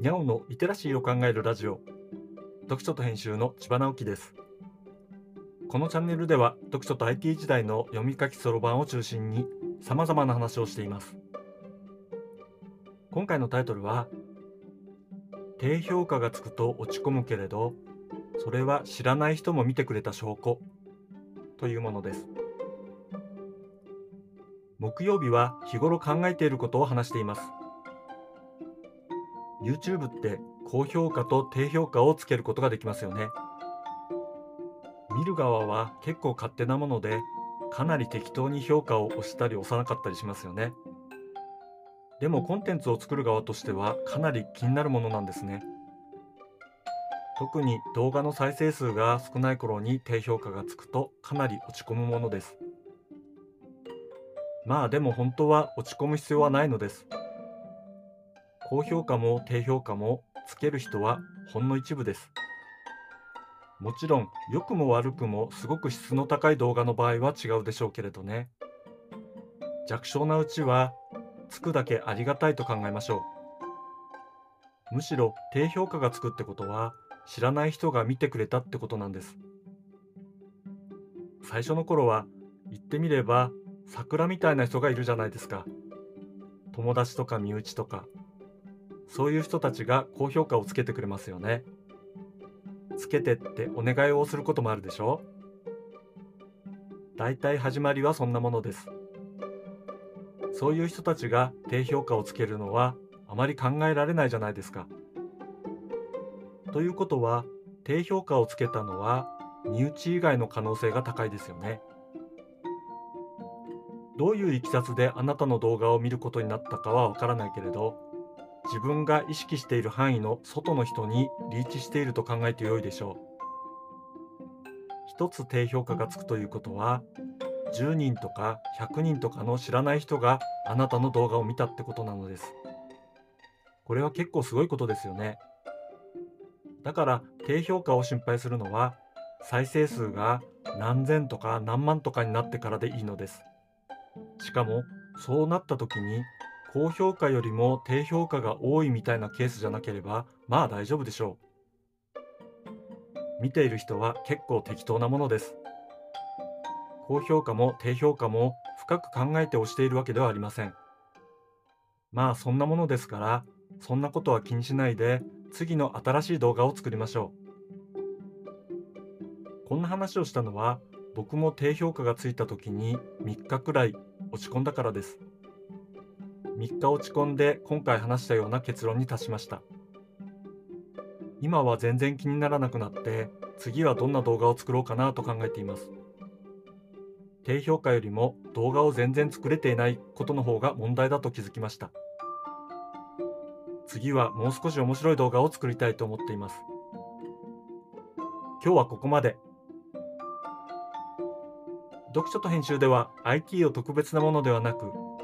にゃおのリテラシーを考えるラジオ。読書と編集の千葉直樹です。このチャンネルでは読書と IT 時代の読み書きそろばんを中心に様々な話をしています。今回のタイトルは低評価がつくと落ち込むけれどそれは知らない人も見てくれた証拠というものです。木曜日は日頃考えていることを話しています。YouTube って高評価と低評価をつけることができますよね。見る側は結構勝手なものでかなり適当に評価を押したり押さなかったりしますよね。でもコンテンツを作る側としてはかなり気になるものなんですね。特に動画の再生数が少ない頃に低評価がつくとかなり落ち込むものです。まあでも本当は落ち込む必要はないのです。高評価も低評価もつける人はほんの一部です。もちろん良くも悪くもすごく質の高い動画の場合は違うでしょうけれどね。弱小なうちはつくだけありがたいと考えましょう。むしろ低評価がつくってことは知らない人が見てくれたってことなんです。最初の頃は言ってみれば桜みたいな人がいるじゃないですか。友達とか身内とか。そういう人たちが高評価をつけてくれますよね。つけてってお願いをすることもあるでしょだいたい始まりはそんなものです。そういう人たちが低評価をつけるのはあまり考えられないじゃないですか。ということは低評価をつけたのは身内以外の可能性が高いですよね。どういういきさつであなたの動画を見ることになったかはわからないけれど自分が意識している範囲の外の人にリーチしていると考えてよいでしょう。一つ低評価がつくということは10人とか100人とかの知らない人があなたの動画を見たってことなのです。これは結構すごいことですよね。だから低評価を心配するのは再生数が何千とか何万とかになってからでいいのです。しかもそうなった時に高評価よりも低評価が多いみたいなケースじゃなければまあ大丈夫でしょう。見ている人は結構適当なものです。高評価も低評価も深く考えて押しているわけではありません。まあそんなものですからそんなことは気にしないで次の新しい動画を作りましょう。こんな話をしたのは僕も低評価がついた時に3日くらい落ち込んだからです。3日落ち込んで今回話したような結論に達しました。今は全然気にならなくなって次はどんな動画を作ろうかなと考えています。低評価よりも動画を全然作れていないことの方が問題だと気づきました。次はもう少し面白い動画を作りたいと思っています。今日はここまで。読書と編集では IT を特別なものではなく